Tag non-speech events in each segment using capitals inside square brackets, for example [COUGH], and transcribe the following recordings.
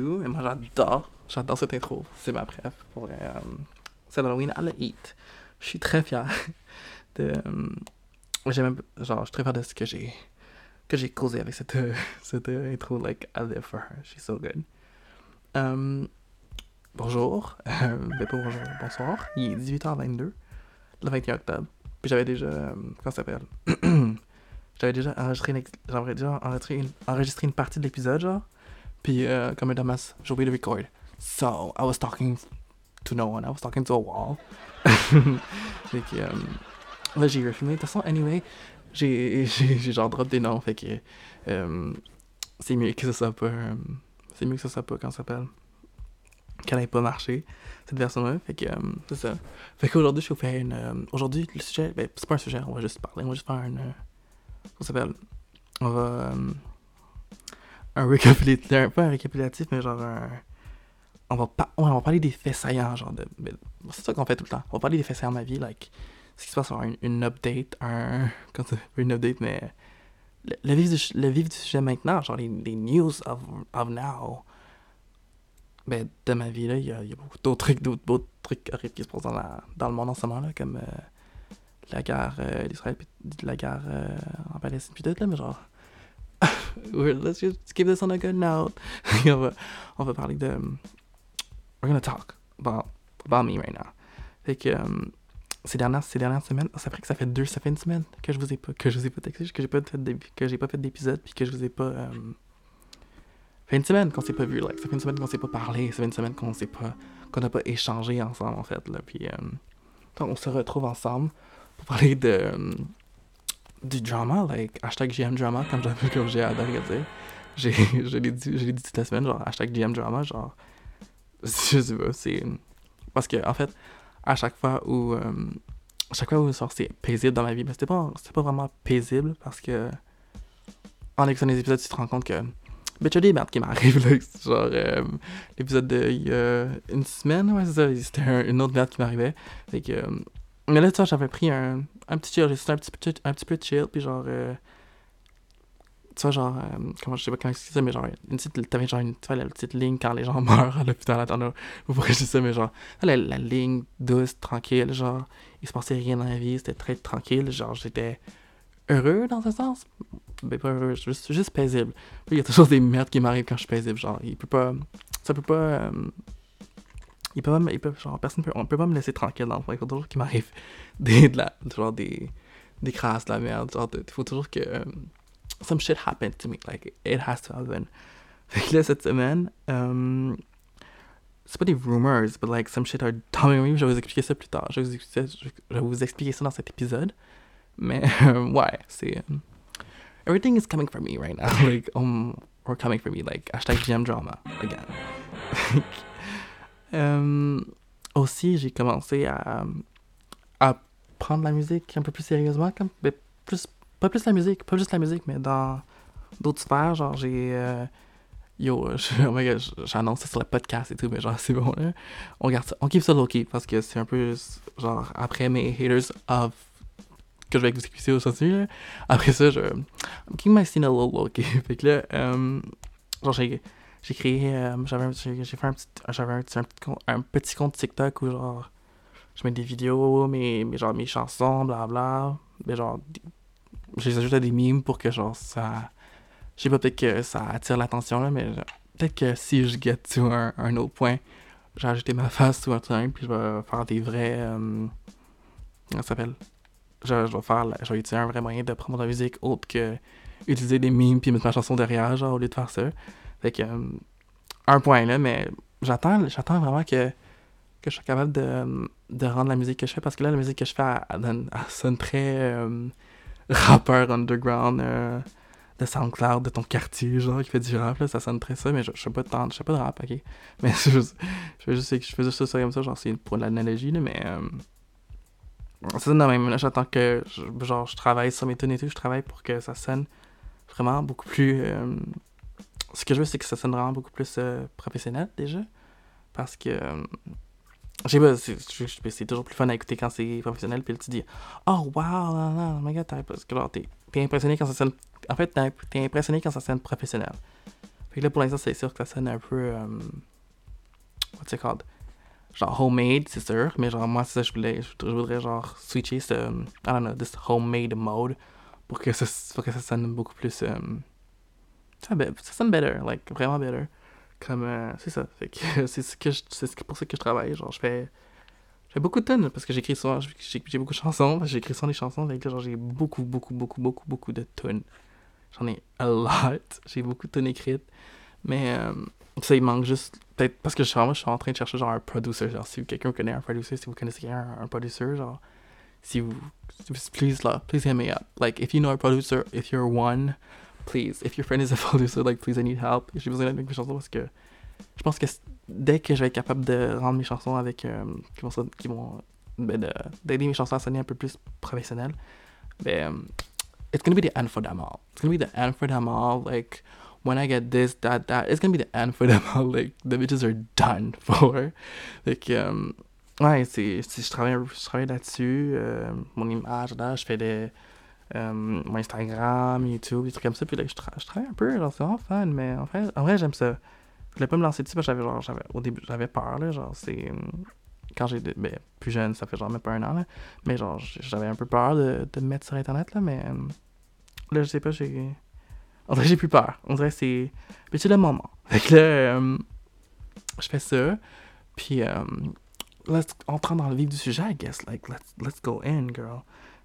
mais moi j'adore, j'adore cette intro. C'est ma préf pour euh, c'est Halloween à la Heat. Je suis très fier de. Euh, j'aime, genre, je suis très fier de ce que j'ai que j'ai causé avec cette, [LAUGHS] cette intro. Like, I live for her. She's so good. Um, bonjour. [LAUGHS] Euh, ben bonjour, bonsoir. Il est 18h22, le 21 octobre. Puis j'avais déjà. Euh, comment ça s'appelle? [CLEARS THROAT] J'avais déjà enregistré une, déjà enregistré une, enregistré une partie de l'épisode, genre. Puis, euh, comme un damas, j'ai oublié de record. So, I was talking to no one. I was talking to a wall. [LAUGHS] fait que, euh, là, j'ai refilmé. De toute façon, anyway, j'ai, j'ai, genre drop des noms. Fait que, euh, c'est mieux que ça soit pas. Euh, c'est mieux que ça soit pas, quand ça s'appelle? Qu'elle ait pas marché, cette version-là. Fait que, c'est ça. Fait qu'aujourd'hui, je vais vous faire une. aujourd'hui, le sujet, ben, c'est pas un sujet, on va juste parler. On va juste faire une. euh, ça s'appelle? On va. Un récapitulatif. Pas un récapitulatif, mais genre un. On va, pas, ouais, on va parler des faits saillants, genre de. c'est ça qu'on fait tout le temps. On va parler des faits saillants de ma vie, like. Ce qui se passe sur une, une update, un. Quand une update, mais. Le, le, vif du, le vif du sujet maintenant, genre les, les news of, of now. Ben, de ma vie, là, il y y a beaucoup d'autres trucs, d'autres, d'autres trucs horribles qui se passent dans, la, dans le monde en ce moment, là, comme euh, la guerre euh, d'Israël, la guerre euh, en Palestine, puis tout, là, mais genre. [LAUGHS] let's just keep this on a good note. [LAUGHS] on, va, on va parler de. We're gonna talk about, about me right now. Fait que. euh, ces dernières, ces dernières semaines, ça fait que ça fait deux, ça fait une semaine que je vous ai pas, que je vous ai pas texté, que j'ai pas fait que j'ai pas fait d'épisode, puis que je vous ai pas. euh, fait une semaine qu'on s'est pas vu, like, ça fait une semaine qu'on s'est pas parlé, ça fait une semaine qu'on s'est pas, qu'on n'a pas échangé ensemble en fait, là, puis donc on se retrouve ensemble pour parler de du drama, like hashtag GM drama comme comme j'ai adoré dire. J'ai, [LAUGHS] je l'ai dit, dit toute la semaine, genre hashtag GM drama, genre [LAUGHS] je sais pas, c'est parce que en fait à chaque fois où euh, à chaque fois où genre, c'est paisible dans ma vie mais c'était pas pas vraiment paisible parce que en écoutant les épisodes tu te rends compte que tu as des merdes qui m'arrivent [LAUGHS] là genre euh, l'épisode de a une semaine ouais c'est ça c'était un- une autre merde qui m'arrivait fait que euh, mais là tu vois j'avais pris un, un petit chill j'ai un petit peu un petit peu chill puis genre euh, tu vois genre euh, comment je sais pas comment expliquer ça mais genre une petite t'avais genre une tu vois la petite ligne quand les gens [LAUGHS] meurent à l'hôpital attends pourquoi je ça mais genre la, la ligne douce, tranquille, genre, il se passait rien dans la vie, c'était très tranquille, genre, j'étais heureux dans un sens, mais pas heureux, juste, juste paisible. Il y a toujours des merdes qui m'arrivent quand je suis paisible, genre, il peut pas, ça peut pas, euh, il peut pas, me- il peut, genre, personne peut, on peut pas me laisser tranquille dans le fond, il faut toujours qu'il m'arrive [LAUGHS] des, de la, genre, des, des crasses, de la merde, genre, il faut toujours que, euh, some shit happen to me, like, it has to happen. [LAUGHS] Fait que là, cette semaine, euh, c'est pas des rumors, but like some shit are telling me. Je vais vous expliquer ça plus tard. Je vais vous expliquer, je vais vous expliquer ça dans cet épisode. Mais [LAUGHS] ouais, c'est. euh, everything is coming for me right now. like, um, or coming for me. Like, hashtag GM drama again. Euh, aussi, j'ai commencé à, à prendre la musique un peu plus sérieusement. Comme, ben, plus, pas plus la musique, pas juste la musique, mais dans d'autres sphères. Genre, j'ai. euh, Yo, [LAUGHS] oh j'annonce ça sur le podcast et tout, mais genre, [LAUGHS] c'est bon, là. On garde ça, on keep ça low-key, parce que c'est un peu, genre, après mes haters of, que je vais expliquer aujourd'hui, là. Après ça, je, I'm keeping my scene a little low-key. [LAUGHS] fait que là, euh, genre, j'ai, j'ai créé, euh, j'avais, j'ai, fait un petit, j'avais un, petit- un compte, un petit compte TikTok où, genre, je mets des vidéos, mes, mes, genre, mes chansons, blabla, mais genre, je les ajoute à des memes pour que, genre, ça je sais pas, peut-être que ça attire l'attention, là, mais peut-être que si je get to un, autre point, j'ai ajouté ma [LAUGHS] face ou un truc, puis je vais faire des vrais. euh, comment ça s'appelle? Je, vais faire. Je vais utiliser un vrai moyen de promouvoir la musique autre que utiliser des memes puis mettre ma chanson derrière, genre, au lieu de faire ça. Fait que. euh, un point, là, mais j'attends j'attends vraiment que, que je sois capable de, de rendre la musique que je fais, parce que là, la musique que je fais, elle, sonne très. euh, rappeur underground. euh, de SoundCloud de ton quartier, genre, qui fait du rap, là, ça sonne très ça, mais je, je sais pas de je sais pas de rap, ok? [LAUGHS] Mais juste, je fais juste, je fais juste ça comme ça, genre, c'est pour l'analogie, là, mais, euh, c'est ça, non, même, là, j'attends que, je- genre, je travaille sur mes tunes et tout, je travaille pour que ça sonne vraiment beaucoup plus, ce que je veux, c'est que ça sonne vraiment beaucoup plus euh, professionnel, déjà, parce que, euh, je sais pas, je- c'est toujours plus fun à écouter quand c'est professionnel, puis là, tu dis, oh wow, non, non, oh my god, t'es t'es impressionné quand ça sonne. En fait, t'es impressionné quand ça sonne professionnel. Fait que là, pour l'instant, c'est sûr que ça sonne un peu. euh, what's it called? Genre homemade, c'est sûr. Mais genre, moi, c'est ça, je voulais. Je voudrais genre switcher ce. I don't know, this homemade mode pour que ça, pour que ça sonne beaucoup plus. euh, ça, ça sonne better, like vraiment better. Comme. euh, c'est ça. [LAUGHS] C'est ce que c'est pour ça que je travaille. Genre, je fais. Je fais beaucoup de tonnes parce que j'écris souvent. J'ai beaucoup de chansons. J'écris souvent des chansons. Là, genre, j'ai beaucoup, beaucoup, beaucoup, beaucoup, beaucoup de tonnes. J'en ai a lot. [LAUGHS] J'ai beaucoup de tonnes écrites. Mais euh, ça, il manque juste. Peut-être parce que je suis, vraiment, je suis en train de chercher genre un producer. Genre, si quelqu'un connaît un producer, si vous connaissez quelqu'un, un, un producer, genre, si vous. Please, là, please hit me up. Like, if you know a producer, if you're one, please. If your friend is a [LAUGHS] producer, like, please, I need help. J'ai besoin d'aide avec mes chansons parce que je pense que dès que je vais être capable de rendre mes chansons avec. euh, qui vont. son- Qui vont ben, de- d'aider mes chansons à sonner un peu plus professionnelles, ben. It's gonna be the end for them all. It's gonna be the end for them all. Like, when I get this, that, that, it's gonna be the end for them all. Like, the bitches are done [LAUGHS] for. Like, um, ouais, c'est, je travaille, je travaille là-dessus. euh, mon image, là, je fais des. Euh, mon Instagram, YouTube, des trucs comme ça. Puis là, je, tra- je travaille un peu, genre, c'est vraiment fun. Mais en fait, en vrai, j'aime ça. Je voulais pas me lancer dessus parce que j'avais, genre, j'avais, au début, j'avais peur, là. Genre, c'est. hum, Quand j'ai. Ben, plus jeune, ça fait genre même pas un an, là. Mais genre, j'avais un peu peur de, me mettre sur Internet, là. Mais. hum, Là, je sais pas, j'ai. On dirait j'ai plus peur. On dirait que c'est. Mais c'est le moment. [LAUGHS] Fait que là, euh, je fais ça. Puis, euh, let's, dans le vif du sujet, I guess. Like, let's, let's go in, girl.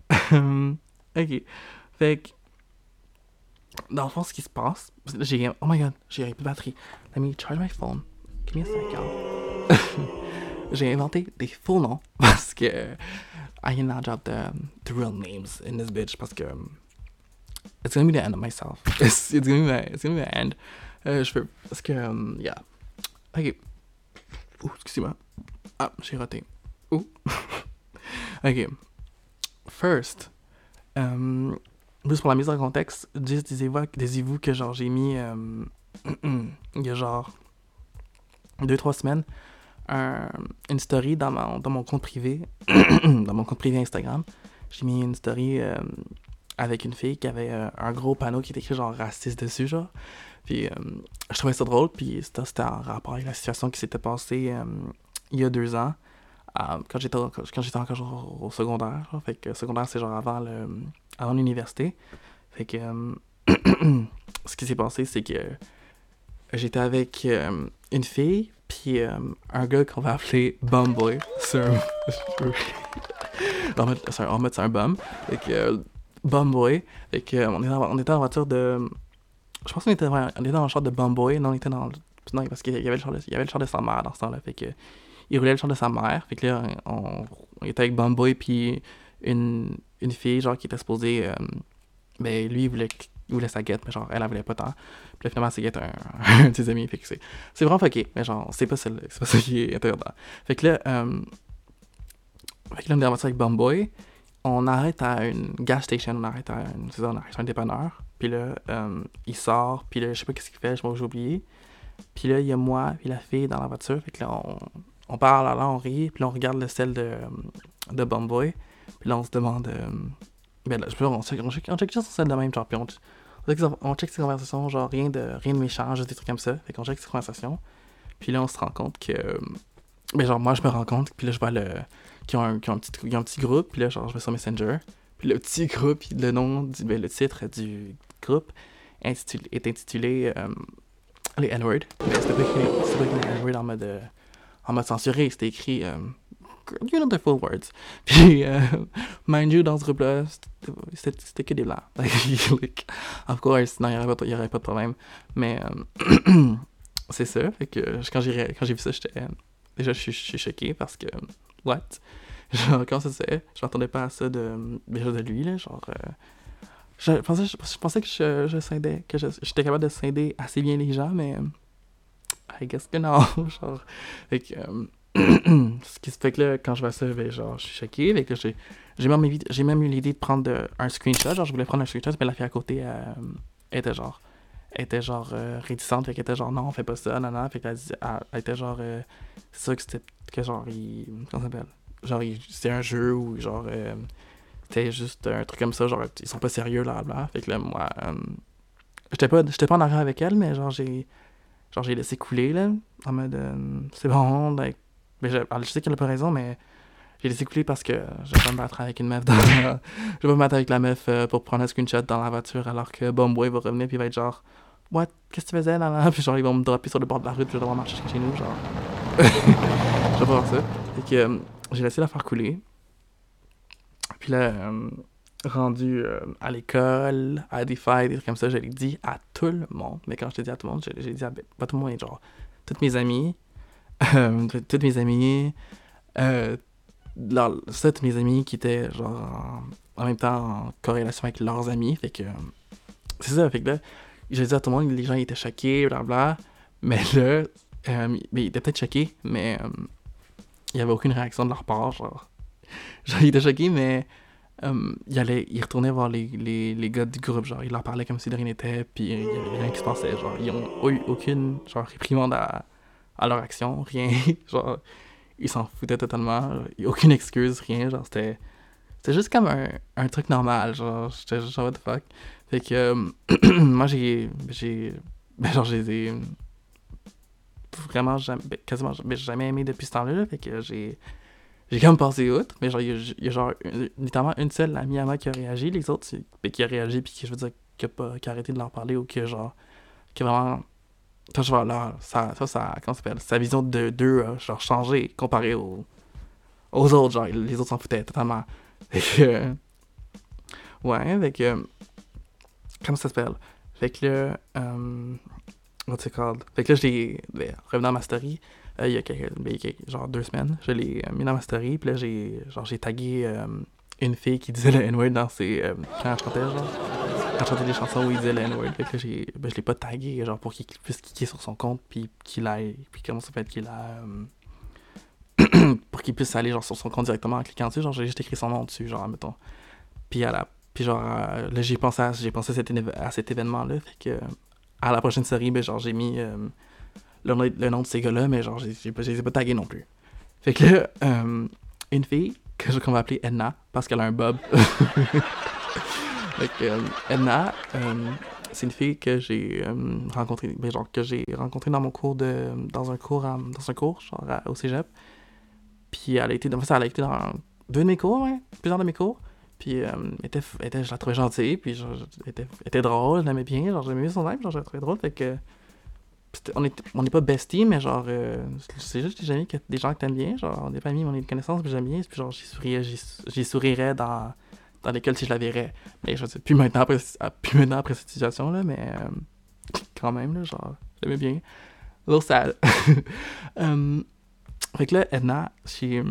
[LAUGHS] ok. Fait que. Dans le fond, ce qui se passe. J'ai. Oh my god, j'ai plus de batterie. Let me charge my phone. Give me a [LAUGHS] j'ai inventé des faux noms [LAUGHS] parce que. I cannot drop the, the real names in this bitch parce que. um, it's gonna be the end of myself. [LAUGHS] It's, it's gonna be my, it's gonna be the end. Euh, je peux, parce que, um, yeah. Ok. Ouh, excusez-moi. Ah, j'ai raté. Ouh. ok. First, um, juste pour la mise en contexte, disiez-vous que genre j'ai mis, um, [CLEARS THROAT] il y a genre deux, trois semaines, un- une story dans mon, dans mon compte privé, [CLEARS THROAT] dans mon compte privé Instagram. J'ai mis une story euh, avec une fille qui avait euh, un gros panneau qui était écrit genre raciste dessus, genre. Puis euh, je trouvais ça drôle, puis c'était en rapport avec la situation qui s'était passée euh, il y a deux ans, euh, quand j'étais quand j'étais encore au secondaire. genre. Fait que secondaire, c'est genre avant le avant l'université. Fait que euh, [CLEARS THROAT] ce qui s'est passé, c'est que j'étais avec euh, une fille, puis euh, un gars qu'on va appeler Bumboy. C'est un... [LAUGHS] c'est un, un bum. Fait que, euh, Bumboy. Fait que, on, était en, on était en voiture de... Je pense qu'on était, on était dans le char de Bumboy. Non, on était dans... Non, parce qu'il y avait le char de, il y avait le char de sa mère dans ce temps-là. Fait que, il roulait le char de sa mère. Fait que là, on, était avec Bumboy, puis une, une fille, genre, qui était supposée... euh, ben, lui, il voulait, il voulait sa guette, mais genre, elle, elle voulait pas tant. Puis là, finalement, sa guette, un, [LAUGHS] un de ses amis. Fait que c'est... C'est vraiment fucké, mais genre, c'est pas, le- c'est pas ça qui est intéressant. Fait que là, euh, fait que là, on est en voiture avec Bumboy. On arrête à une gas station, on arrête à une, c'est on arrête un dépanneur. Puis là, euh, il sort, puis là, je sais pas qu'est-ce qu'il fait, je que j'ai oublié. Puis là, il y a moi, puis la fille dans la voiture. Fait que là, on, on parle, là, on rit, puis là, on regarde le sel de, de Bumboy. Puis là, on se demande. euh, ben là, je peux, on check, on check, on check juste son sel de même, genre, puis on, check, ses conversations, genre, rien de, rien de méchant, juste des trucs comme ça. Fait qu'on check ses conversations. Puis là, on se rend compte que. Ben, genre, moi, je me rends compte, puis là, je vois le. Qu'ils ont, un- petit, un petit groupe, puis là, genre, je vais sur Messenger. Puis le petit groupe, le nom, du, ben, le titre du groupe est intitulé euh, Les N-Word. Écrit N-Word en mode, euh, en mode censuré, c'était écrit. euh, you know the full words. [LAUGHS] Puis, euh, mind you, dans ce groupe-là, c'était- que des blancs. [LAUGHS] Like, of course, non, il n'y aurait, pas- de problème. Mais euh, [CLEARS THROAT] c'est ça. Fait que quand j'ai quand vu ça, j'étais. Déjà, je suis- choqué parce que. What? [LAUGHS] Genre, comment ça fait? Je m'attendais pas à ça de, déjà de lui, là. Genre. euh, je pensais, que je, je scindais, que j'étais capable de scinder assez bien les gens, mais. I guess que non. [LAUGHS] genre. Fait que. euh, [CLEARS THROAT] ce qui se fait que là, quand je vois ça, ben, genre, je suis choqué. Fait que j'ai, j'ai même, eu l'idée de prendre un screenshot. Genre, je voulais prendre un screenshot, mais la fille à côté, euh, était genre. Était genre euh, réticente, fait qu'elle était genre non, on fait pas ça, non, non. Fait qu'elle elle, était genre. euh, c'est sûr que c'était. Que genre, il. Comment ça s'appelle? Genre, c'était un jeu ou genre. c'était juste un truc comme ça, genre, ils sont pas sérieux, là, bla. Fait que là, moi. J'étais pas, j'étais pas en arrière avec elle, mais genre, j'ai. Genre, j'ai laissé couler, là. En mode. euh, c'est bon, like. Mais je, alors, je sais qu'elle a pas raison, mais. J'ai laissé couler parce que je vais pas me battre avec une meuf dans. je vais me battre avec la meuf euh, pour prendre un screenshot dans la voiture alors que Bomboy va revenir puis il va être genre. What? Qu'est-ce que tu faisais là, là? Puis genre, ils vont me dropper sur le bord de la route puis je vais devoir marcher chez nous, genre. [LAUGHS] je vais pas voir ça. Fait que euh, j'ai laissé la faire couler. Puis là, rendu euh, à l'école, à des fêtes, des trucs comme ça, je l'ai dit à tout le monde. Mais quand je te dis à tout le monde, je- j'ai dit à ben, pas tout le monde, genre, toutes mes amies, [LAUGHS] euh, toutes mes amies, euh, leur- ça, toutes mes amies qui étaient genre en, même temps en corrélation avec leurs amis. Fait que euh, c'est ça, fait que là, j'ai dit à tout le monde, les gens étaient choqués, blablabla. Mais là, mais ils étaient peut-être choqués, mais il n'y avait aucune réaction de leur part. Genre, [LAUGHS] genre ils étaient choqués, mais ils, allaient, ils retournaient voir les, les, les gars du groupe. Genre, ils leur parlaient comme si de rien n'était, puis il n'y avait rien qui se passait. Genre, ils ont eu aucune genre, réprimande à, à leur action, rien. [LAUGHS] genre, ils s'en foutaient totalement. il aucune excuse, rien. Genre, c'était. C'était juste comme un, un truc normal, genre, j'étais genre, what the fuck. Fait que, euh, [CLEARS THROAT] moi, j'ai, j'ai, ben, genre, j'ai des- vraiment jamais, ben, quasiment jamais aimé depuis ce temps-là, là. fait que j'ai, j'ai comme passé outre, mais genre, il y a, genre, littéralement une seule amie à moi qui a réagi, les autres, c'est- ben, qui a réagi, puis qui, je veux dire, qui a, pas, qui a arrêté de leur parler, ou que, genre, qui a vraiment, vois, là, ça, ça, comment ça s'appelle, sa vision de d'eux a, genre, changé, comparé aux, aux autres, genre, les autres s'en foutaient totalement. [LAUGHS] Que, ouais, fait que, comment ça s'appelle? Fait que là, euh, what's it called? Fait que là, j'ai, ben, revenant à ma story, euh, il y a quelques, ben, genre deux semaines, je l'ai euh, mis dans ma story, puis là, j'ai, genre, j'ai tagué euh, une fille qui disait le N-word dans ses, euh, quand je chantais, genre, quand je chantais des chansons où il disait le N-word, que j'ai, ben, je l'ai pas tagué, genre, pour qu'il puisse cliquer sur son compte, puis qu'il aille, puis comment ça fait qu'il a, [CLEARS THROAT] pour qu'il puisse aller, genre, sur son compte directement en cliquant dessus, genre, j'ai juste écrit son nom dessus, genre, mettons. Puis à la puis genre, là, j'ai pensé à, j'ai pensé à cet, à cet événement-là. Fait que, à la prochaine série, ben, genre, j'ai mis le, nom- le nom de ces gars-là, mais genre, j'ai pas, je les ai pas tagués non plus. Fait que là, euh, une fille, que je- qu'on va appeler Edna, parce qu'elle a un bob. [LAUGHS] fait que, euh, Edna, euh, c'est une fille que j'ai euh, rencontrée, ben, genre, que j'ai rencontrée dans mon cours de, dans un cours, en- dans un cours, genre, à- au cégep. Puis elle a été, dans, elle a été dans deux de mes cours, ouais, plusieurs de mes cours. Puis, euh, était, était- je la trouvais gentille, puis genre, elle était, était drôle, je l'aimais bien, genre, j'aimais bien son aime, genre, je la trouvais drôle, fait que. On n'est on est pas besties, mais genre, euh, c'est juste des amis, que, des gens que t'aimes bien, genre, amis, mais on est de connaissances, puis j'aime bien, puis genre, j'y sourirais, j'y sourirais dans, dans l'école si je la verrais. Mais je sais, plus maintenant après, ah, plus maintenant après cette situation-là, mais euh, quand même, là, genre, j'aimais bien. A little sad. Euh, [LAUGHS] fait que là, Edna, elle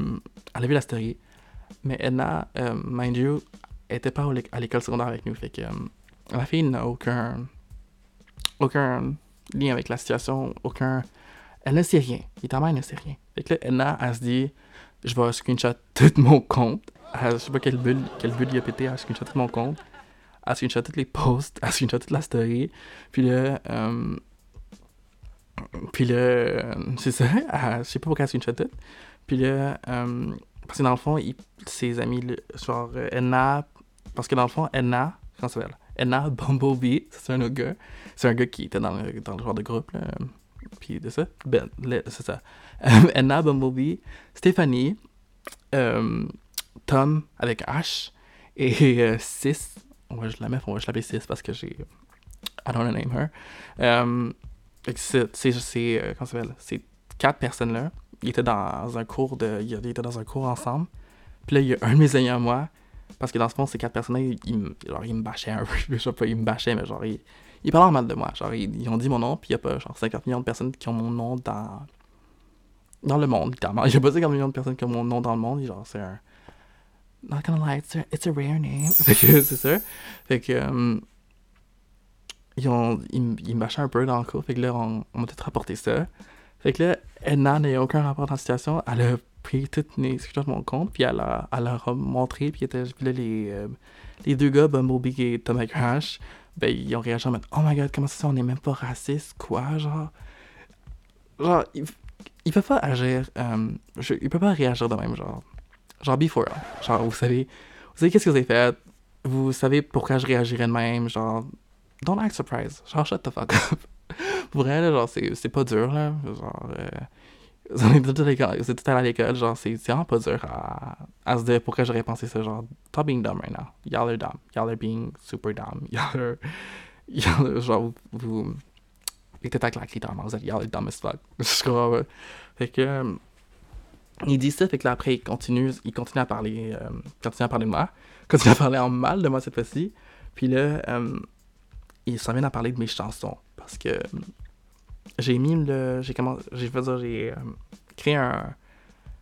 a vu la story. Mais Edna, euh, mind you, était pas à l'école secondaire avec nous. Fait que euh, la fille n'a aucun, aucun lien avec la situation, aucun. Elle ne sait rien. Littéralement, elle ne sait rien. Fait que là, Edna, elle se dit je vais screenshot tout [LAUGHS] mon compte. Elle, je sais pas quelle bulle, quelle bulle il a pété, elle screenshot tout mon compte. Elle screenshot tous les posts, [LAUGHS] elle screenshot toute la story. Puis là, euh, puis là, euh, c'est ça, [LAUGHS] elle- je sais pas pourquoi elle screenshot tout. Puis là, euh, parce que dans le fond, ses amis, genre Edna, parce que dans le fond, Edna, comment ça s'appelle Edna Bumblebee, c'est un autre gars. C'est un gars qui était dans le, dans le genre de groupe, là. Puis de ça, ben, c'est ça. [LAUGHS] Edna Bumblebee, Stéphanie, euh, Tom avec H, et euh, Sis, on va juste la mettre, on va juste l'appeler Sis parce que j'ai. I don't name her. Euh, c'est, c'est, euh, comment s'appelle? Ces quatre personnes-là, ils étaient dans un cours de. Ils étaient dans un cours ensemble. Puis là, il y a un de mes amis à moi, parce que dans ce fond, ces quatre personnes-là, ils, ils me- bâchaient un [LAUGHS] peu. Je sais pas, ils me bâchaient, mais genre, ils, ils parlaient en mal de moi. Genre, ils, ont dit mon nom, puis il y a pas genre 50 millions de personnes qui ont mon nom dans. Dans le monde, littéralement. Il a pas 50 millions de personnes qui ont mon nom dans le monde. Genre, c'est un. Not gonna lie, it's a, it's a rare name. [LAUGHS] Fait que c'est ça. Fait que. euh, ils, ont, ils, ils me bâchaient un peu dans le cours. Fait que là, on, on m'a tout rapporté ça. Fait que là, Edna n'a aucun rapport dans la situation. Elle a pris toutes mes screenshots de mon compte, puis elle, a, elle a montré, puis, là, les, euh, les deux gars, Bumblebee et Tom Crash, ben, ils ont réagi en mode Oh my god, comment ça, on n'est même pas raciste, quoi, genre? Genre, ils, ils peuvent pas agir, euh, je- pas réagir de même, genre. Genre, before, genre, vous savez, vous savez qu'est-ce que vous avez fait, vous savez pourquoi je réagirais de même, genre, don't act surprised. Genre, shut the fuck up. [LAUGHS] Pour elle, genre, c'est pas dur, là. Genre, euh, on tout à l'école, genre, c'est vraiment pas dur à, à se dire pourquoi j'aurais pensé ça. Genre, stop being dumb right now. Y'all are dumb. Y'all are being super dumb. [LAUGHS] Y'all are. Y'all are, genre, vous. vous êtes claquer dans vous êtes y'all are dumb as fuck. [LAUGHS] Je crois, Fait que. Euh, il dit ça, fait que là, après, il continue, il continue à parler, euh, continue à parler de moi, [LAUGHS] continue à parler en mal de moi cette fois-ci. Puis là, euh, il s'en à parler de mes chansons. Parce que j'ai mis le. J'ai commencé. J'ai fait j'ai euh, créé un,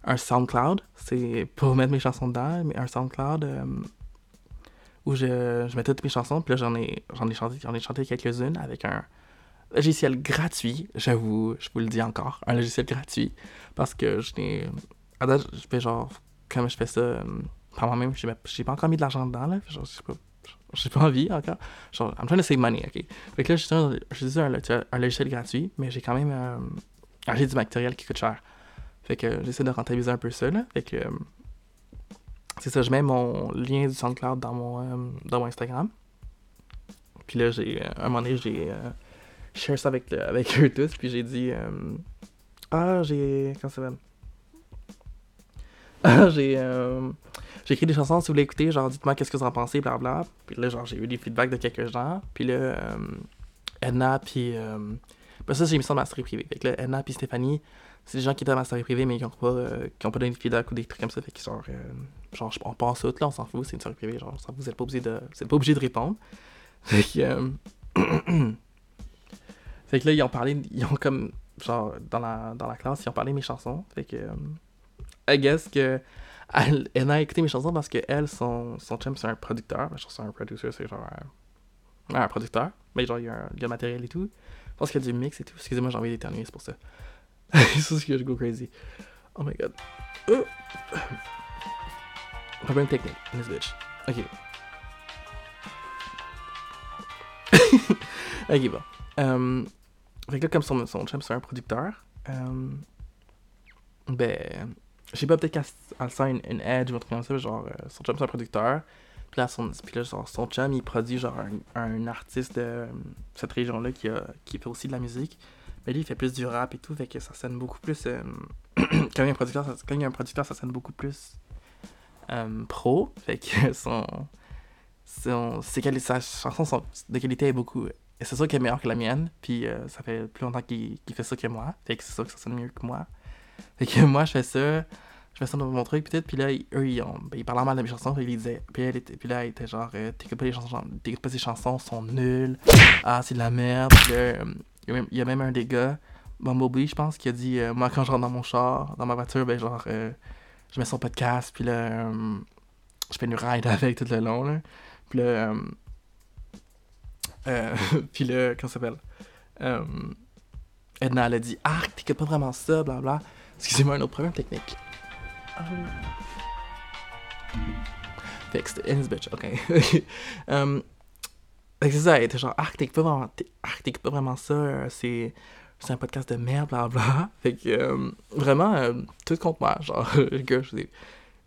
un SoundCloud. C'est pour mettre mes chansons dedans, mais un SoundCloud où je, je mettais toutes mes chansons. Puis là, j'en ai, j'en ai chanté, j'en ai chanté quelques-unes avec un logiciel gratuit, j'avoue, je vous le dis encore, un logiciel gratuit, parce que je n'ai... À date, je fais genre, comme je fais ça euh, par moi-même, j'ai pas encore mis de l'argent dedans, là, genre, j'ai pas envie encore, genre, I'm trying to save money, ok? Fait que là, j'utilise un, un, logiciel gratuit, mais j'ai quand même, euh, du matériel qui coûte cher. Fait que j'essaie de rentabiliser un peu ça, là, fait que... c'est ça, je mets mon lien du SoundCloud dans mon, euh, dans mon Instagram. Puis là, j'ai, à un moment donné, j'ai share ça avec, avec [LAUGHS] eux tous, puis j'ai dit euh, Ah, j'ai. Comment ça va Ah, j'ai. Euh, écrit des chansons, si vous voulez écouter, genre, dites-moi qu'est-ce que vous en pensez, bla Puis là, genre, j'ai eu des feedbacks de quelques gens. Puis là, euh, Edna, puis. ben ça, j'ai mis ça dans ma série privée. Fait que là, Edna, puis Stéphanie, c'est des gens qui étaient dans ma série privée, mais qui n'ont pas, qui ont pas donné de feedback ou des trucs comme ça. Fait qu'ils sont. genre, on passe tout, là, on s'en fout, c'est une série privée. Genre, vous n'êtes pas obligé de. Pas obligé de répondre. Fait que. [CLEARS THROAT] Fait que là, ils ont parlé, ils ont comme, genre, dans la, dans la classe, ils ont parlé de mes chansons. Fait que, euh, I guess que, elle, elle, a écouté mes chansons parce que elle, son, son chum, c'est un producteur. Je c'est un producer, c'est genre un, un, producteur. Mais genre, il y, a a matériel et tout. Je pense qu'il y a du mix et tout. Excusez-moi, j'ai envie d'éternuer, c'est pour ça. [LAUGHS] c'est ce que je go crazy. Oh my god. Oh. Problème technique, this bitch. Ok. [LAUGHS] ok, bon. Euh, fait que là, comme son, son chum, c'est un producteur, euh, ben, je sais pas, peut-être qu'elle sent une, une, edge ou un truc comme ça, genre, euh, son chum, c'est un producteur, puis là, son, puis là genre, son chum, il produit, genre, un, un artiste de cette région-là qui, a, qui fait aussi de la musique. Mais lui, il fait plus du rap et tout, fait que ça sonne beaucoup plus. Euh, [CLEARS THROAT] quand, il y a un producteur, ça, quand il y a un producteur, ça sonne beaucoup plus euh, pro. Fait que [LAUGHS] son. son ses, sa chanson sont, de qualité est beaucoup et c'est sûr qu'elle est meilleure que la mienne, puis euh, ça fait plus longtemps qu'il fait ça que moi. Fait que c'est sûr que ça sonne mieux que moi. Fait que [LAUGHS] moi, je fais ça, je fais ça dans mon truc, peut-être, puis là, eux, ils, ben, ils parlaient mal de mes chansons, puis ils disaient, puis, elle était, puis là, ils étaient genre, euh, t'écoutes pas les chansons, t'écoutes pas ces chansons, sont nulles, ah, c'est de la merde, puis là, euh, il y, a même un des gars, Bumblebee, je pense, qui a dit, moi, quand je rentre dans mon char, dans ma voiture, ben, genre, je mets son podcast, puis là, je fais une ride [LAUGHS] avec tout le long, là. Puis là, euh, [LAUGHS] puis là, comment ça s'appelle? Euh, Edna, elle a dit Ah, t'écoutes pas vraiment ça, blabla. Excusez-moi, un autre problème technique. Um... Fixed, in bitch, ok. [LAUGHS] um, c'est ça, elle était genre Ah, t'écoutes pas vraiment, ah, pas vraiment ça, euh, c'est c'est un podcast de merde, blabla. [LAUGHS] Fait que, euh, vraiment, euh, tout contre moi. Genre, [LAUGHS] les gars, je vous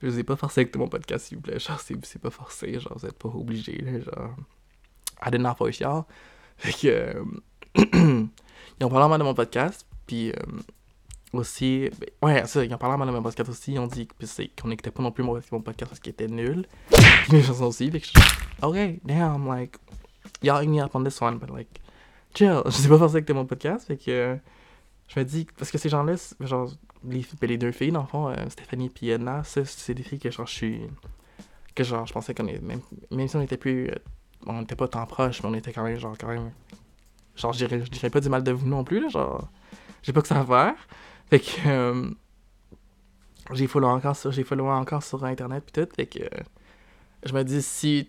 je vous ai pas forcé avec mon podcast, s'il vous plaît. Genre, c'est pas forcé, genre, vous êtes pas obligés, là, genre. I did not voice y'all. Fait que. Euh, [CLEARS THROAT] ils ont parlé mal de mon podcast, puis aussi. Ben, ouais, ça, ils parlé mal de mon podcast aussi. Ils ont dit qu'on n'écoutait pas non plus mon, podcast parce qu'il était nul. [LAUGHS] Mes chansons aussi. Fait que je ok, damn, like. Y'all me up on this one, but like. Chill. [LAUGHS] Je sais pas forcément que mon podcast, fait que. je me dis, parce que ces gens-là, genre, les, ben, les deux filles, dans le fond, euh, Stéphanie et Edna, c'est des filles que genre, je suis. Que genre, je pensais qu'on est. Même, même si on était plus on n'était pas tant proches, mais on était quand même, genre, quand même. Genre, je dirais pas du mal de vous non plus, là, genre. J'ai pas que ça à faire. Fait que. Euh, j'ai follow encore sur, encore sur internet pis tout, fait que. je me dis, si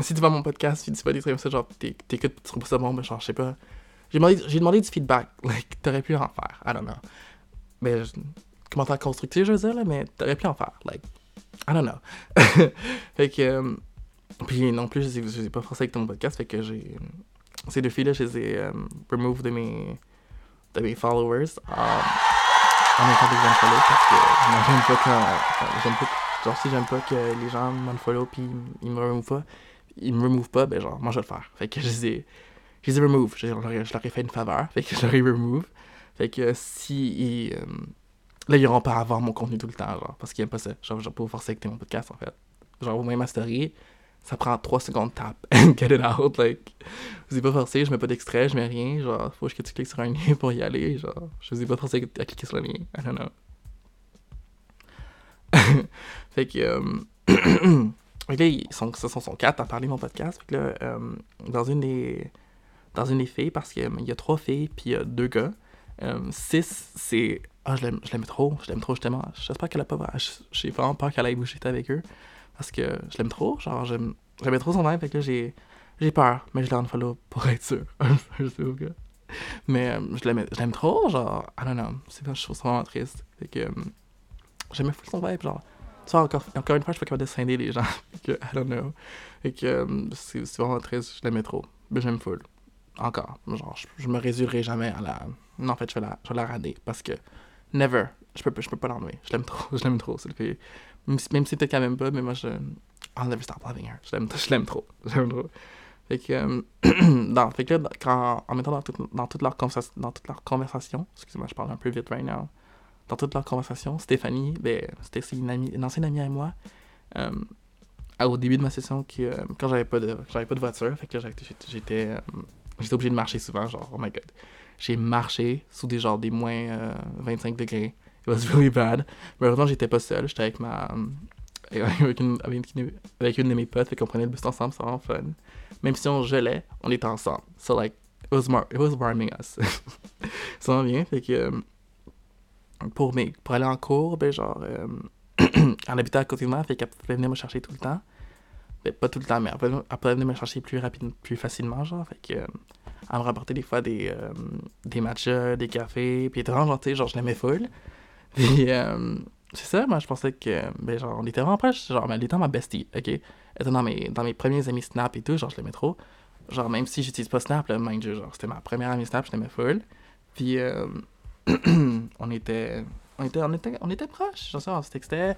si tu vois mon podcast, si tu vois des trucs comme ça, genre, t'écoutes, tu trouves ça bon, mais genre, je sais pas. J'ai demandé, j'ai demandé du feedback, [LAUGHS] like, t'aurais pu en faire, I don't know. Mais, commentaire constructif, je veux dire, là, mais t'aurais pu en faire, like, I don't know. [LAUGHS] fait que. Euh, puis non plus, je les ai pas forcé avec ton podcast, fait que j'ai. Ces deux filles-là, je les ai um, remove de mes, de mes followers. Um, en même temps que j'aime parce que j'aime pas quand. j'aime pas. Genre, si j'aime pas que les gens m'unfollow puis ils me removent pas, ils me remove pas, ben genre, moi je vais le faire. Fait que je les ai, je les ai remove. Je, leur ai- fait une faveur. Fait que je leur ai remove. Fait que si. euh, là, ils auront pas à voir mon contenu tout le temps, genre, parce qu'ils aiment pas ça. Genre, je vais pas vous forcer à écouter mon podcast, en fait. Genre, vous voyez ma story, ça prend 3 secondes de tap [LAUGHS] and get it out. Like, je vous ai pas forcé, je mets pas d'extrait, je mets rien. Genre, faut que tu cliques sur un lien pour y aller. Genre, je vous ai pas forcé à cliquer sur le lien. I don't know. [LAUGHS] fait que. euh, [CLEARS THROAT] là, ils sont, ce sont, sont quatre à parler de mon podcast. Fait que là, euh, dans une des. Dans une des filles, parce qu'il y a trois filles, puis il y a deux gars. Euh, six, c'est. Ah, je l'aime je l'aime trop. Je l'aime trop, justement. J'espère qu'elle a pas. J'ai vraiment peur qu'elle aille bouger avec eux. Parce que je l'aime trop. Genre, j'aime j'aimais trop son vibe. Fait que j'ai. J'ai peur, mais je l'ai unfollow pour être sûr. [LAUGHS] je. Mais euh, je l'aime je l'aime trop. Genre, I don't know. C'est je trouve ça vraiment triste. Fait que. euh, J'aimais full son vibe. Genre, tu vois, encore, encore une fois, je suis pas capable de scinder les gens. [LAUGHS] Que, I don't know. Que euh, c'est c'est vraiment triste. Je l'aimais trop. Mais j'aime full. Encore. Genre, je, je me résurerai jamais à la. Non, en fait, je vais la, je vais la rader. Parce que. Never. Je peux, je peux pas l'enlever. Je l'aime trop. [LAUGHS] Je l'aime trop. cette fille. Même si, même si peut-être qu'elle pas, mais moi, je. I'll never stop loving her. Je l'aime trop. [LAUGHS] Je l'aime trop. Fait que. euh, [CLEARS THROAT] fait que là, quand, en mettant dans, tout- dans, toute leur dans toute leur conversation. Excusez-moi, je parle un peu vite right now. Dans toute leur conversation, Stéphanie, ben, c'était une, amie, une ancienne amie à moi. euh, au début de ma session, qui, euh, quand j'avais pas de j'avais pas de voiture, fait que j'étais- euh, j'étais obligé de marcher souvent, genre, oh my god. J'ai marché sous des genre des moins euh, 25 degrés. It was [LAUGHS] really bad. Mais heureusement, j'étais pas seul, j'étais avec ma. euh, avec, une, avec, une, avec une de mes potes, fait qu'on prenait le bus ensemble, c'était vraiment fun. Même si on gelait, on était ensemble. So like, it was, mar it was warming us. [LAUGHS] Ça va bien, fait que. euh, pour, mes, pour aller en cours, ben genre, euh, [CLEARS THROAT] elle habitait à côté de moi, fait qu'elle pouvait venir me chercher tout le temps. Ben, pas tout le temps, mais elle pouvait, elle pouvait venir me chercher plus rapidement, plus facilement, genre, fait que... euh, elle me rapportait des fois des, euh, des matchas, des cafés, puis elle était genre, je l'aimais full. [LAUGHS] Puis, euh, c'est ça, moi, je pensais que, ben, genre, on était vraiment proches, genre, elle était ma bestie, ok? Elle était dans mes, dans mes premiers amis Snap et tout, genre, je l'aimais trop. Genre, même si j'utilise pas Snap, là, mind you, genre, c'était ma première amie Snap, je l'aimais full. Puis, euh, [CLEARS THROAT] on était on était on était on était proches genre on se textait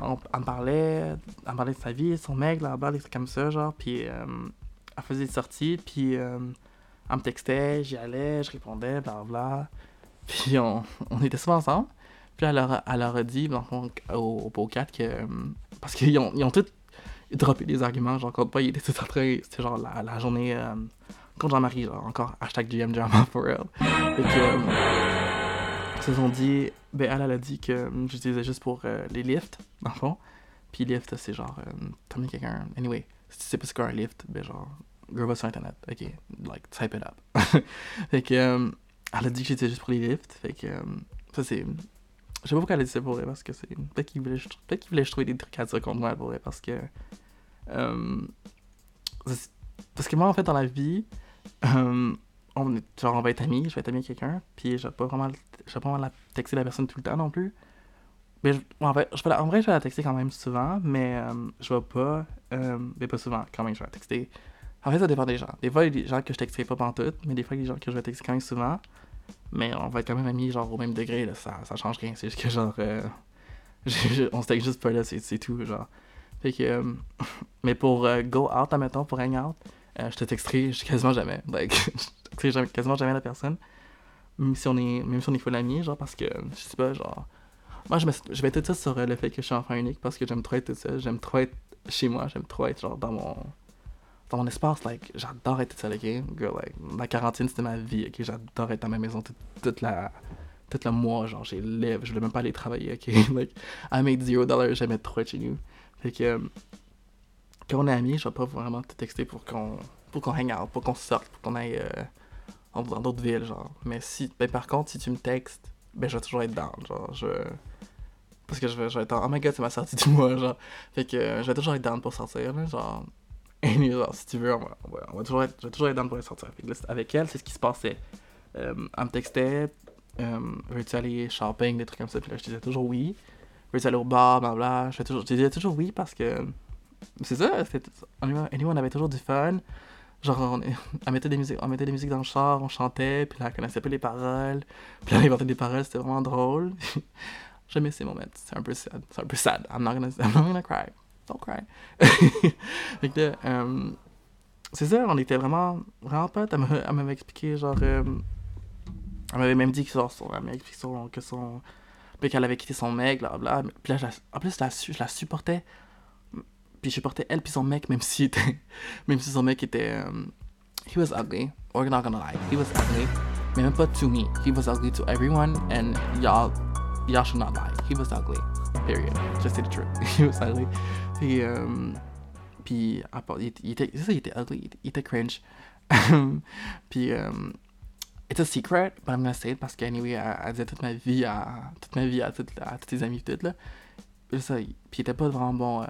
on, me parlait me parlait de sa vie son mec là-bas des trucs comme ça genre puis euh, elle faisait des sorties puis euh, elle me textait j'y allais je répondais bla bla puis on, on était souvent ensemble puis elle leur, elle leur a dit dans le fond, au, au Pocat que euh, parce qu'ils ont ils ont tous droppé des arguments genre contre pas ils étaient tous en train c'était genre la, la journée euh, contre Jean-Marie genre encore hashtag GM Drama for real Fait que, euh, ils se sont dit, ben elle, elle a dit que euh, j'utilisais juste pour euh, les lifts, dans le fond. Puis lift, c'est genre, euh, t'as mis quelqu'un. Anyway, si tu sais pas c'est quoi un lift, ben genre, girl va sur internet, ok, like, type it up. [LAUGHS] fait que, elle a dit que j'utilisais juste pour les lifts, fait que, ça c'est. Je sais pas pourquoi elle a ça pour vrai, parce que c'est. Peut-être qu'il voulait, peut qu'il voulait que je trouve des trucs à dire contre moi pour vrai, parce que. euh, parce que moi, en fait, dans la vie, euh, on, genre, on va être amis, je vais être ami avec quelqu'un, puis je vais pas vraiment, je vais pas vraiment la texter la personne tout le temps non plus. Mais en, fait, je vais en vrai, je vais la texter quand même souvent, mais euh, je vais pas. Mais pas souvent, quand même, je vais la texter. En fait, ça dépend des gens. Des fois, il y a des gens que je texterai pas pantoute, mais des fois, il y a des gens que je vais texter quand même souvent. Mais on va être quand même amis, genre, au même degré, là, ça, ça change rien. C'est juste que, genre, euh, [LAUGHS] on se juste pas là, c'est tout, genre. Fait que. euh, [LAUGHS] mais pour euh, go out, admettons, pour hang out, je te texterai [LAUGHS] quasiment jamais. Like, je texterai jamais- quasiment jamais la personne. Même si on est, même si on est full amis, genre, parce que, je sais pas, genre. Moi, je, mets, je mets tout ça sur le fait que je suis enfant unique parce que j'aime trop être tout seul. J'aime trop être chez moi. J'aime trop être, genre, dans mon. Dans mon espace, like, j'adore être seul, ok? Girl, like, la quarantaine, c'était ma vie, ok? J'adore être dans ma maison toute, la. Tout le mois, genre, j'ai lève, je voulais même pas aller travailler, ok? [LAUGHS] like, I made zero dollars, j'aimais trop être chez nous. Fait que. euh, quand on est amis, je vais pas vraiment te texter pour qu'on pour qu'on hang out, pour qu'on sorte, pour qu'on aille euh, dans dans d'autres villes, genre. Mais si, ben par contre, si tu me textes, ben je vais toujours être down, genre, je... Parce que je vais, je vais être en, oh my god, c'est ma sortie du mois, genre. Fait que euh, je vais toujours être down pour sortir, là, genre. [LAUGHS] Et genre, si tu veux, on va, on on toujours être, je vais toujours être down pour aller sortir. Avec elle, c'est ce qui se passait. Euh, elle me textait, euh, veux-tu aller shopping, des trucs comme ça, puis là, je disais toujours oui. Veux-tu aller au bar, blablabla. Je, toujours, disais toujours oui parce que c'est ça, on avait toujours du fun. Genre, on, [LAUGHS] on mettait des musiques, on mettait des musiques dans le char, on chantait, puis là, elle connaissait pas les paroles. Puis là, on inventait des paroles, c'était vraiment drôle. [LAUGHS] J'aimais ces moments. C'est un peu sad. C'est un peu sad. I'm not gonna, I'm not gonna cry. Don't [LAUGHS] euh, c'est ça, on était vraiment, vraiment potes. Elle m'a- elle m'avait expliqué, genre, euh, elle m'avait même dit que, son, elle m'avait expliqué son- que son, qu'elle avait quitté son mec, bla Puis là, en plus, je la, je la supportais. Puis je supportais elle puis son mec, même si, [LAUGHS] même si son mec était, euh, he was ugly. We're not gonna lie, he was ugly. Mais même pas to me, he was ugly to everyone, and y'all, y'all should not lie. He was ugly. Period. Just say the truth. [LAUGHS] he was ugly. Puis, euh, puis à part- il, était, ça, il était ugly, il était, cringe. [LAUGHS] puis, euh, it's a secret, but I'm gonna say it parce qu'anyway, elle, elle disait toute ma vie à, toute ma vie à, toutes- à tous tes amis pis tout, là. Puis ça, puis il était pas vraiment bon euh,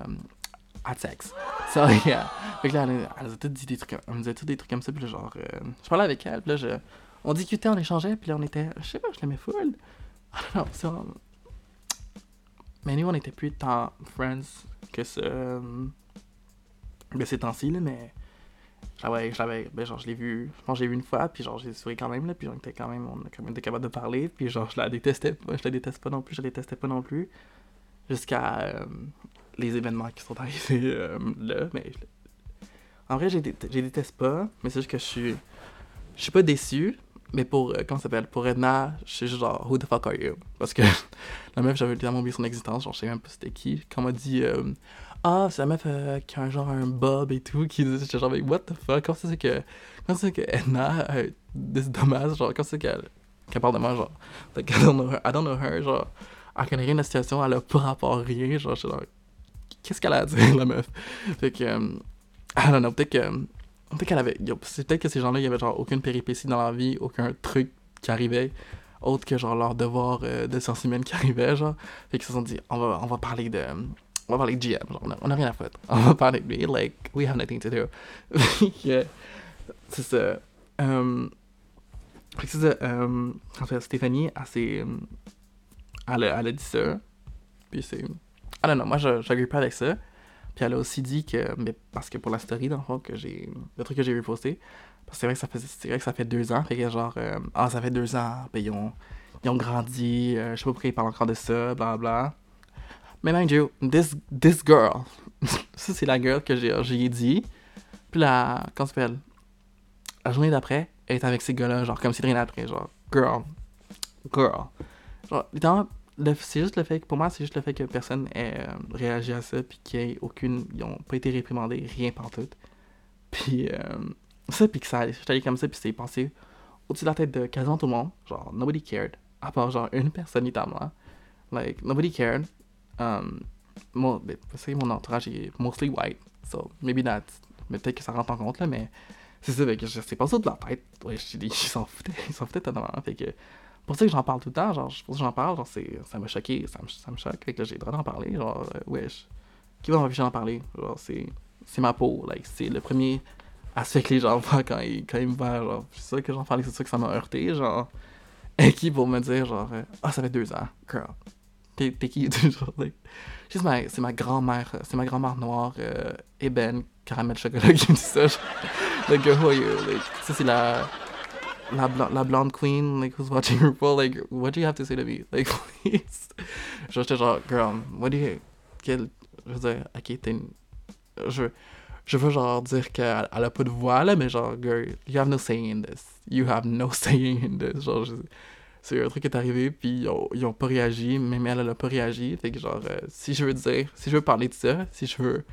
à sexe. So, [LAUGHS] yeah. Fait que là, elle, elle nous a tout dit des trucs, elle nous disait tout des trucs comme ça, puis là, genre, euh, je parlais avec elle, puis là, je, on discutait, on échangeait, puis là, on était, je sais pas, je l'aimais full. I so, mais nous, on était plus tant friends que ce. euh, de ces temps-ci, là, mais. Je l'avais, je ben, genre, je l'ai vu, je que j'ai vu une fois, puis genre, j'ai souri quand même, là, puis on était quand même, on quand même été capable de parler, puis genre, je la détestais pas, je la déteste pas non plus, je la détestais pas non plus, jusqu'à euh, les événements qui sont arrivés là, mais. En vrai, je les déteste pas, mais c'est juste que je suis. Je suis pas déçu, mais pour, euh, comment ça s'appelle, pour Edna, je suis juste genre, who the fuck are you? Parce que [LAUGHS] la meuf, j'avais tellement oublié son existence, genre, je sais même pas c'était qui. Quand on m'a dit, euh, ah, c'est la meuf euh, qui a un genre un bob et tout, qui j'étais genre, mais what the fuck? Comment c'est que, comment c'est que Edna a des dommages, genre, comment c'est qu'elle, qu'elle parle de moi, genre, like, I don't know her, I don't know her, genre, elle connaît rien de la situation, elle a pas rapport rien, genre, je suis genre, qu'est-ce qu'elle a à dire, [LAUGHS] la meuf? Fait que, euh, I don't know, peut-être que, peut-être qu'elle avait, c'est peut-être que ces gens-là, il y avait genre aucune péripétie dans leur vie, aucun truc qui arrivait, autre que genre leur devoir euh, de sciences humaines qui arrivait, genre. Fait qu'ils se sont dit, on va, on va parler de. On va parler de GM, on a, rien à foutre. [LAUGHS] On va parler de lui, like, we have nothing to do. [LAUGHS] C'est ça. Um, que. Um, fait, Stéphanie, elle s'est. um, Elle, a- dit ça. Puis c'est. I don't know, moi, je j'agree pas avec ça. Puis elle a aussi dit que, mais parce que pour la story, dans le fond, que j'ai, le truc que j'ai vu poster, parce que c'est vrai que ça fait, vrai que ça fait deux ans, fait que genre, euh, ah, ça fait deux ans, ben ils ont, ils ont grandi, euh, je sais pas pourquoi ils parlent encore de ça, bla bla. Mais mind you, this, this girl, [LAUGHS] ça c'est la girl que j'ai, dit, puis la, comment ça s'appelle, la journée d'après, elle est avec ces gars-là, genre, comme si de rien après, genre, girl, girl. Genre, c'est juste le fait que, pour moi, c'est juste le fait que personne ait euh, réagi à ça, puis qu'il y ait aucune. Ils ont pas été réprimandés, rien tout. Puis, euh, ça, puis que ça allé comme ça, puis c'est passé au-dessus de la tête de quasiment tout le monde. Genre, nobody cared, à part genre une personne littéralement. Like, nobody cared. Um, mon, ben, c'est mon entourage est mostly white, so maybe that's. Mais peut-être que ça rentre en compte, là, mais c'est ça, fait que je sais pas ça de la tête. Ouais, ils s'en foutaient, ils s'en foutaient totalement. Fait que pour ça que j'en parle tout le temps, genre, pour ça que j'en parle, genre, c'est, ça m'a choqué, ça me, ça me choque, fait que j'ai le droit d'en parler, genre, euh, wesh. Qui va m'empêcher d'en parler? Genre, c'est, c'est ma peau, like, c'est le premier aspect que les gens voient quand ils, quand ils me voient, genre, c'est ça que j'en parlais, c'est ça que ça m'a heurté, genre, et qui pour me dire, genre, euh, ah, ça fait deux ans, girl, t'es, qui, [LAUGHS] genre, like, juste ma, c'est ma grand-mère, c'est ma grand-mère noire, euh, ébène, caramel chocolat qui me dit ça, genre, [LAUGHS] like, who are you, like, ça c'est la, la, bla- la blonde queen, like, who's watching [LAUGHS] RuPaul, like, what do you have to say to me? [LAUGHS] Like, please. Genre, j'étais genre, girl, what do you... Quel... Je veux dire, ok, t'es une... Je, je veux genre dire qu'elle elle a pas de voix, là, mais genre, girl, you have no saying in this. You have no [LAUGHS] saying in this. Genre, c'est un truc qui est arrivé, puis ils ont, ils ont pas réagi, même elle, elle a pas réagi. Fait que genre, euh, si je veux dire, si je veux parler de ça, si je veux...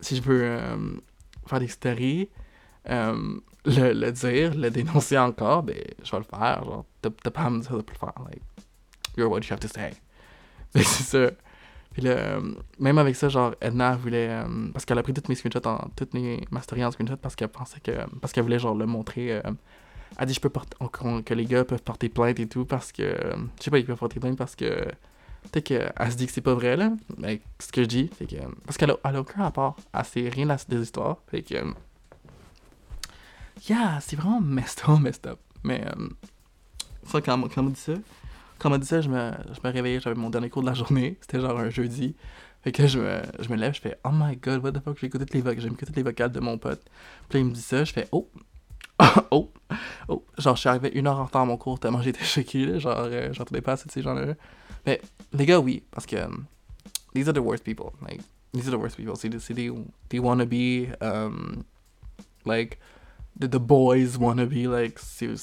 Si je veux euh, faire des stories, euh, le, le dire, le dénoncer encore, ben, je vais le faire. Genre, t'as pas à me dire de plus le faire. Like, you're what you have to say. Que [LAUGHS] c'est ça. Puis là, même avec ça, genre, Edna voulait. euh, parce qu'elle a pris toutes mes screenshots, en, toutes mes ma story en screenshot parce qu'elle pensait que. Parce qu'elle voulait, genre, le montrer. euh, elle dit je peux porter, que les gars peuvent porter plainte et tout parce que. je sais pas, ils peuvent porter plainte parce que. Peut-être qu'elle se dit que c'est pas vrai, là. Mais ce que je dis, fait que. Parce qu'elle a, a aucun rapport. Elle sait rien à- des histoires. Fait que. Yeah, c'est vraiment messed up, [LAUGHS] messed up. Mais euh, ça, quand, quand on m'a dit ça, quand on m'a dit ça, je me, je me réveillais, j'avais mon dernier cours de la journée, [LAUGHS] c'était genre un jeudi. Fait que je me, je me lève, je fais Oh my god, what the fuck, j'ai écouté toutes les vocales, j'ai écouté les vocales de mon pote. Puis là, il me dit ça, je fais Oh, [LAUGHS] oh, oh. Genre, je suis arrivé une heure en retard à mon cours tellement j'étais choqué. Genre, euh, j'entendais pas assez de ces gens-là. Mais les gars, oui, parce que um, these are the worst people. Like, these are the worst people. C'est des, des, des wannabe, um, like, the, the boys wannabe, like, c'est,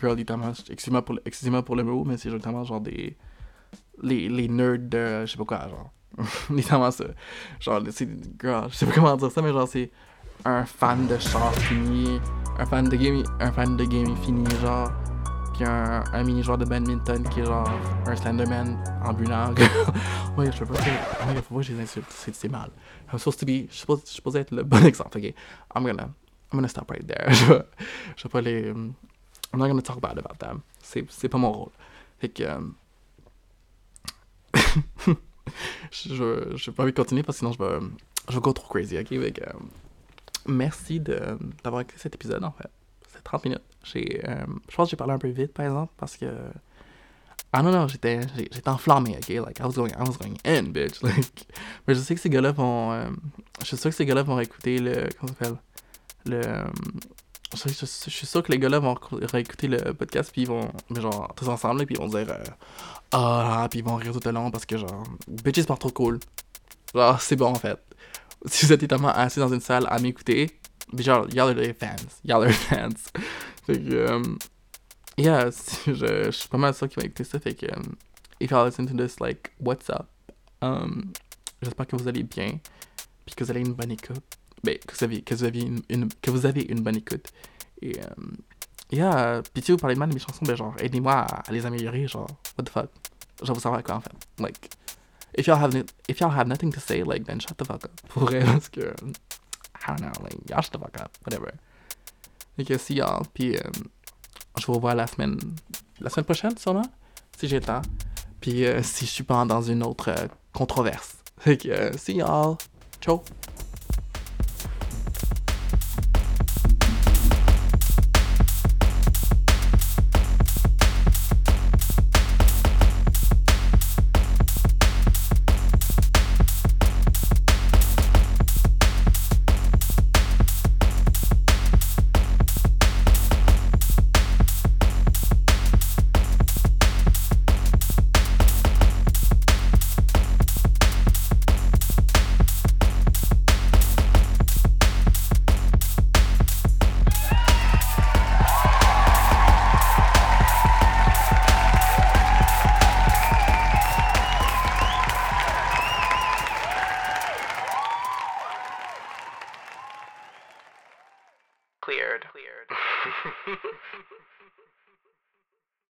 girl, littéralement, excusez-moi pour, excusez-moi pour le mot, mais c'est littéralement genre des, les, les nerds de, je sais pas quoi, genre, [LAUGHS] littéralement ça. Genre, c'est, girl, je sais pas comment dire ça, mais genre, c'est un fan de char fini, un fan de gaming, un fan de gaming fini, genre, puis un, un mini joueur de badminton qui est genre un Slenderman ambulant. [LAUGHS] ouais, je sais pas, c'est- ouais, faut pas que je les insulte, c'est, mal. I'm supposed to be, je suis supposé être le bon exemple, ok? I'm gonna, I'm gonna stop right there. je vais, je vais pas les, I'm not gonna talk bad about them. C'est, pas mon rôle. Fait que, je, je, vais pas envie de continuer parce que sinon je vais, je vais go trop crazy, ok? Fait que, merci d'avoir écouté cet épisode, en fait. C'est 30 minutes. Euh, je pense que j'ai parlé un peu vite, par exemple, parce que... Ah non, non, j'étais, j'étais enflammé, ok? Like, I was going, I was going in, bitch. [LAUGHS] Like, mais je sais que ces gars-là vont... euh, je suis sûr que ces gars-là vont écouter le... Comment ça s'appelle? Le... euh, je, suis- sûr que les gars-là vont réécouter le podcast, puis ils vont... genre, tous ensemble, là, puis ils vont dire... euh, Ah, puis ils vont rire tout le long, parce que genre... Bitch, c'est pas trop cool. Genre, c'est bon, en fait. [LAUGHS] Si vous êtes tellement assis dans une salle à m'écouter, genre, y'all are les fans. Y'all are [LAUGHS] fans. fait que... euh, yeah, [LAUGHS] je, je suis pas mal sûr qu'ils vont écouter ça, fait que... euh, if y'all listen to this, like, what's up? Um, J'espère que vous allez bien, puis que vous avez une bonne écoute. Ben, que vous avez, une, que vous avez une bonne écoute. Et, euh, yeah, puis si vous parlez mal de mes chansons, ben genre, aidez-moi à, les améliorer, genre, what the fuck? Genre, vous savoir quoi, en fait. Like, if y'all have, if y'all have nothing to say, like, then shut the fuck up. [LAUGHS] Pour vrai, parce que, I don't know, like, y'all shut the fuck up, whatever. Fait que si y'all, puis euh, je vous revois la semaine, la semaine prochaine, sûrement, si j'ai le temps. Puis euh, si je suis pas dans une autre euh, controverse. Fait que, euh, see y'all. Ciao.